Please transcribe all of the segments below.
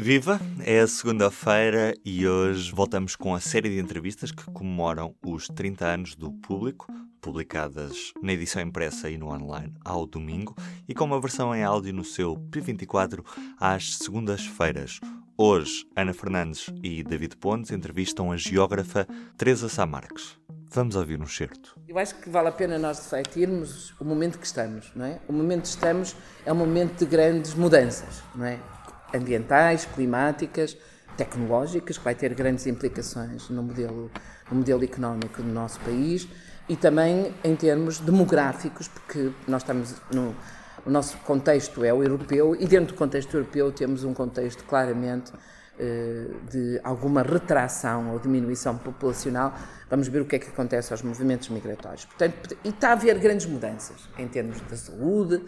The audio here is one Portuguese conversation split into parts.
Viva! É a segunda-feira e hoje voltamos com a série de entrevistas que comemoram os 30 anos do público, publicadas na edição impressa e no online ao domingo e com uma versão em áudio no seu P24 às segundas-feiras. Hoje, Ana Fernandes e David Pontes entrevistam a geógrafa Teresa Sá Marques. Vamos ouvir um certo. Eu acho que vale a pena nós refletirmos o momento que estamos, não é? O momento que estamos é um momento de grandes mudanças, não é? Ambientais, climáticas, tecnológicas, que vai ter grandes implicações no modelo, no modelo económico do nosso país e também em termos demográficos, porque nós estamos no. O nosso contexto é o europeu e dentro do contexto europeu temos um contexto claramente de alguma retração ou diminuição populacional. Vamos ver o que é que acontece aos movimentos migratórios. Portanto, e está a haver grandes mudanças em termos da saúde,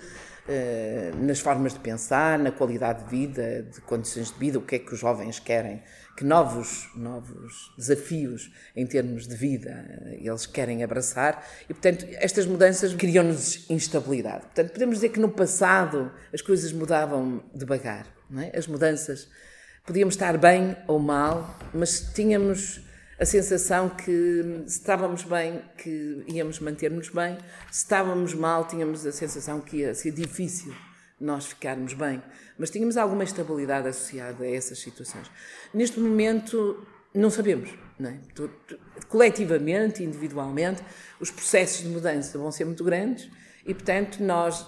eh, nas formas de pensar, na qualidade de vida, de condições de vida, o que é que os jovens querem, que novos, novos desafios em termos de vida eh, eles querem abraçar e, portanto, estas mudanças criam-nos instabilidade. Portanto, podemos dizer que no passado as coisas mudavam devagar, é? As mudanças podíamos estar bem ou mal, mas tínhamos a sensação que se estávamos bem, que íamos manter-nos bem, se estávamos mal, tínhamos a sensação que ia ser difícil nós ficarmos bem. Mas tínhamos alguma estabilidade associada a essas situações. Neste momento, não sabemos. Não é? Coletivamente, individualmente, os processos de mudança vão ser muito grandes e, portanto, nós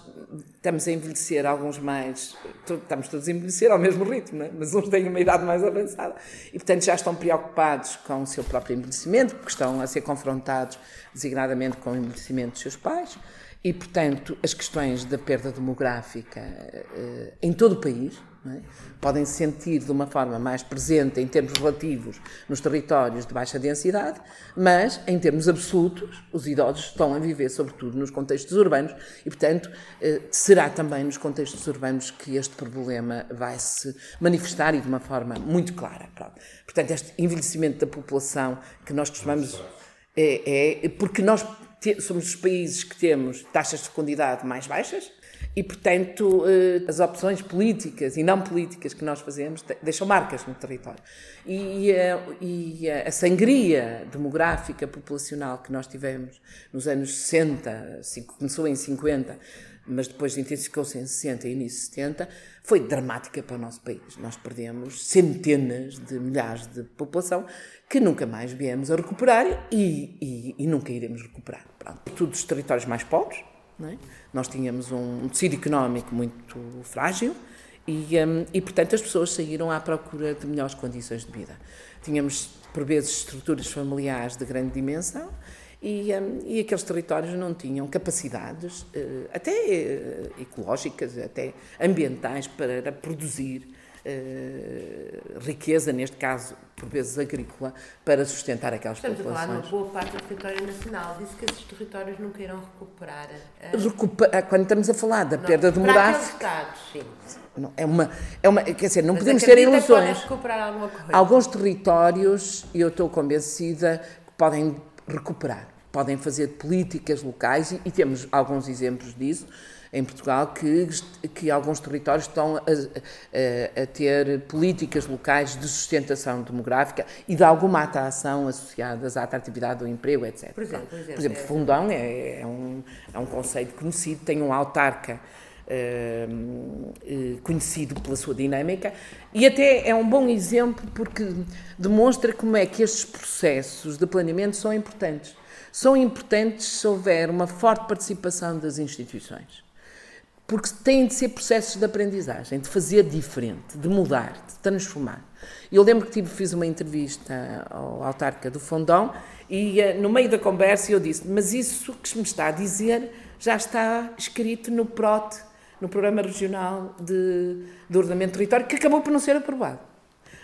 estamos a envelhecer, alguns mais. Estamos todos a envelhecer ao mesmo ritmo, é? mas uns têm uma idade mais avançada. E, portanto, já estão preocupados com o seu próprio envelhecimento, porque estão a ser confrontados designadamente com o envelhecimento dos seus pais. E, portanto, as questões da perda demográfica eh, em todo o país é? podem se sentir de uma forma mais presente em termos relativos nos territórios de baixa densidade, mas em termos absolutos, os idosos estão a viver, sobretudo, nos contextos urbanos e, portanto, eh, será também nos contextos urbanos que este problema vai se manifestar e de uma forma muito clara. Portanto, este envelhecimento da população que nós costumamos. É, é porque nós somos os países que temos taxas de fecundidade mais baixas e, portanto, eh, as opções políticas e não políticas que nós fazemos deixam marcas no território. E, eh, e a sangria demográfica populacional que nós tivemos nos anos 60, começou em 50, mas depois intensificou-se em 60 e início de 70, foi dramática para o nosso país. Nós perdemos centenas de milhares de população que nunca mais viemos a recuperar e, e, e nunca iremos recuperar. Pronto. Todos os territórios mais pobres, é? Nós tínhamos um tecido económico muito frágil e, um, e, portanto, as pessoas saíram à procura de melhores condições de vida. Tínhamos, por vezes, estruturas familiares de grande dimensão e, um, e aqueles territórios não tinham capacidades, uh, até uh, ecológicas, até ambientais, para produzir uh, riqueza, neste caso, por vezes agrícola, para sustentar aquelas Estamos populações. Estamos a falar de uma boa parte do território nacional. Disse que esses territórios nunca irão recuperar. Uh, Quando estamos a falar da não, perda demográfica... Estados, sim. É uma, é uma, quer dizer, não Mas podemos ter ilusões. recuperar alguma coisa. Alguns territórios, eu estou convencida, que podem recuperar, podem fazer políticas locais e, e temos alguns exemplos disso em Portugal que, que alguns territórios estão a, a, a, ter políticas locais de sustentação demográfica e de alguma atração associadas à atratividade do emprego, etc. Por exemplo, por exemplo, por exemplo é, Fundão é, é, um, é um conceito conhecido, tem um autarca Uh, conhecido pela sua dinâmica e até é um bom exemplo porque demonstra como é que estes processos de planeamento são importantes. São importantes se houver uma forte participação das instituições porque têm de ser processos de aprendizagem, de fazer diferente, de mudar, de transformar. Eu lembro que tive, fiz uma entrevista ao autarca do Fondão e eh, no meio da conversa eu disse, mas isso que me está a dizer já está escrito no PROT, no Programa Regional de, de Ordenamento do Território, que acabou por não ser aprovado.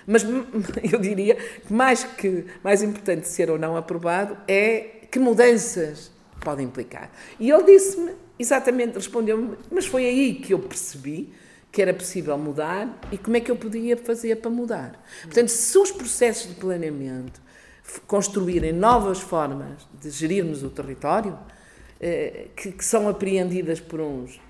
Mas eu diria que mais, que mais importante ser ou não aprovado é que mudanças podem implicar. E ele disse-me exatamente, respondeu-me, mas foi aí que eu percebi que era possível mudar e como é que eu podia fazer para mudar. Portanto, se os processos de planeamento construírem novas formas de gerirmos o território, eh, que, são apreendidas por uns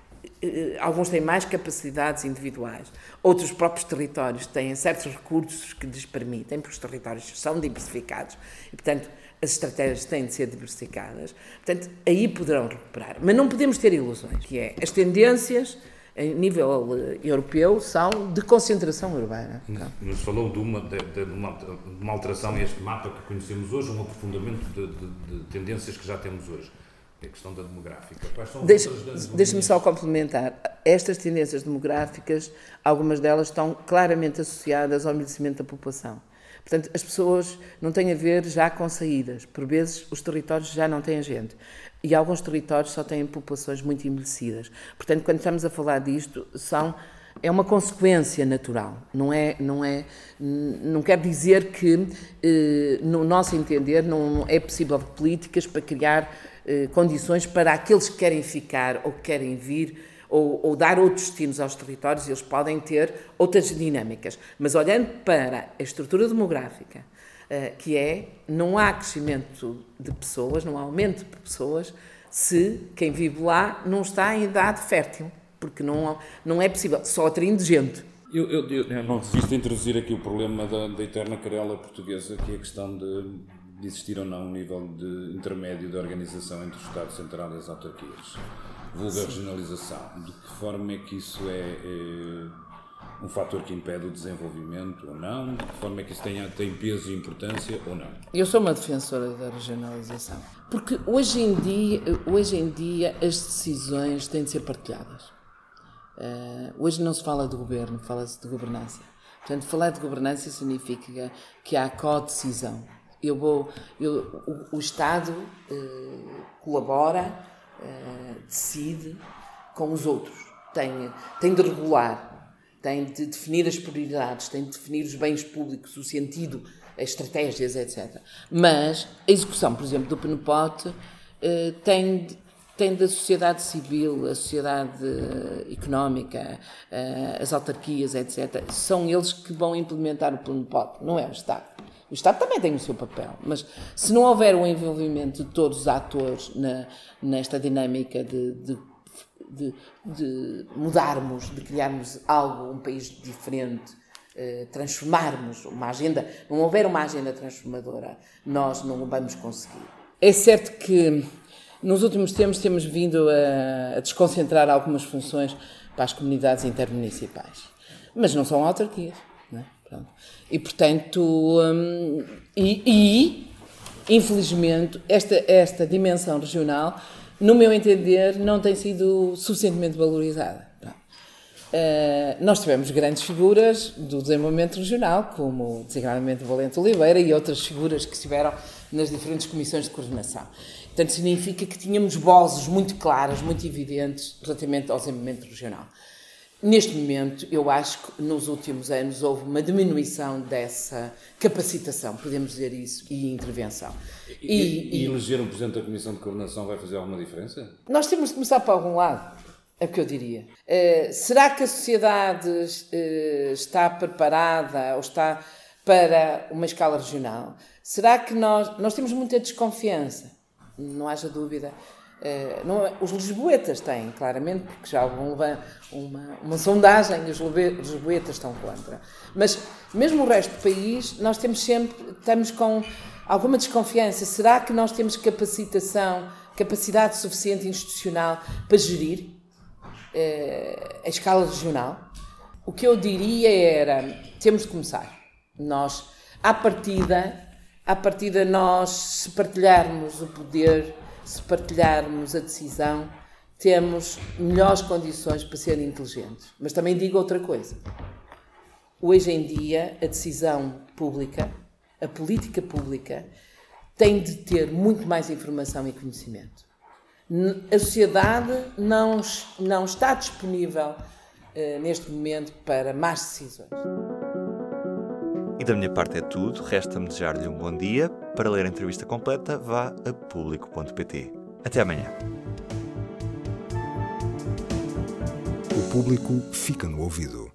eh, alguns têm mais capacidades individuais, outros próprios territórios têm certos recursos que lhes permitem, porque os territórios são diversificados e, portanto, as estratégias têm de ser diversificadas. Portanto, aí poderão recuperar. Mas não podemos ter ilusões, que é as tendências a nível eh, europeu são de concentração urbana. Nos falou de uma, de, de, uma, de uma alteração neste mapa que conhecemos hoje, um aprofundamento de, tendências que já temos hoje é a questão da demográfica. Quais são Deixa, Deixa-me só complementar. Estas tendências demográficas, algumas delas estão claramente associadas ao envelhecimento da população. Portanto, as pessoas não têm a ver já com saídas. Por vezes, os territórios já não têm gente. E alguns territórios só têm populações muito envelhecidas. Portanto, quando estamos a falar disto, são é uma consequência natural, não é, não é, não quer dizer que, eh, no nosso entender, não é possível políticas para criar eh, condições para aqueles que querem ficar ou que querem vir ou, ou, dar outros destinos aos territórios, eles podem ter outras dinâmicas. Mas olhando para a estrutura demográfica, uh, que é, não há crescimento de pessoas, não há aumento de pessoas, se quem vive lá não está em idade fértil, porque não, não é possível, só atraindo gente. Eu, eu, eu, não resisto a introduzir aqui o problema da, da eterna querela portuguesa, que é a questão de de existir ou não um nível de intermédio de organização entre o Estado Central e as autarquias. Vulga regionalização. De que forma é que isso é, é, um fator que impede o desenvolvimento ou não? De que forma é que isso tem, tem peso e importância ou não? Eu sou uma defensora da regionalização. Porque hoje em dia, hoje em dia as decisões têm de ser partilhadas. Uh, hoje não se fala de governo, fala-se de governança. Portanto, falar de governança significa que há co-decisão eu vou, eu, o, o Estado eh, colabora, eh, decide com os outros, tem, tem de regular, tem de definir as prioridades, tem de definir os bens públicos, o sentido, as estratégias, etc. Mas a execução, por exemplo, do PNPOT eh, tem tem da sociedade civil, a sociedade económica, as autarquias, etc. São eles que vão implementar o plano não é o Estado. O Estado também tem o seu papel, mas se não houver o envolvimento de todos os atores na, nesta dinâmica de, de, de, de, mudarmos, de criarmos algo, um país diferente, eh, transformarmos uma agenda, não houver uma agenda transformadora, nós não vamos conseguir. É certo que nos últimos tempos temos vindo a, a desconcentrar algumas funções para as comunidades intermunicipais, mas não são autarquias. Pronto. E, portanto, hum, e, e, infelizmente, esta, esta dimensão regional, no meu entender, não tem sido suficientemente valorizada. Uh, nós tivemos grandes figuras do desenvolvimento regional, como designadamente Valente Oliveira e outras figuras que estiveram nas diferentes comissões de coordenação. Portanto, significa que tínhamos vozes muito claras, muito evidentes relativamente ao desenvolvimento regional. Neste momento, eu acho que nos últimos anos houve uma diminuição dessa capacitação, podemos dizer isso, e intervenção. E, e, e eleger um Presidente da Comissão de Coordenação vai fazer alguma diferença? Nós temos de começar para algum lado, é o que eu diria. Uh, será que a sociedade uh, está preparada ou está para uma escala regional? Será que nós, nós temos muita desconfiança? Não haja dúvida Não, é, os lisboetas têm, claramente, porque já houve uma, uma, uma sondagem e os lisboetas estão contra. Mas, mesmo o resto do país, nós temos sempre, estamos com alguma desconfiança. Será que nós temos capacitação, capacidade suficiente institucional para gerir uh, a escala regional? O que eu diria era, temos de começar. Nós, à partida, à partida nós, se partilharmos o poder se partilharmos a decisão, temos melhores condições para ser inteligentes. Mas também digo outra coisa. Hoje em dia, a decisão pública, a política pública, tem de ter muito mais informação e conhecimento. A sociedade não, não está disponível uh, neste momento para más decisões. Da minha parte é tudo. Resta-me desejar-lhe um bom dia. Para ler a entrevista completa, vá a público.pt. Até amanhã. O público fica no ouvido.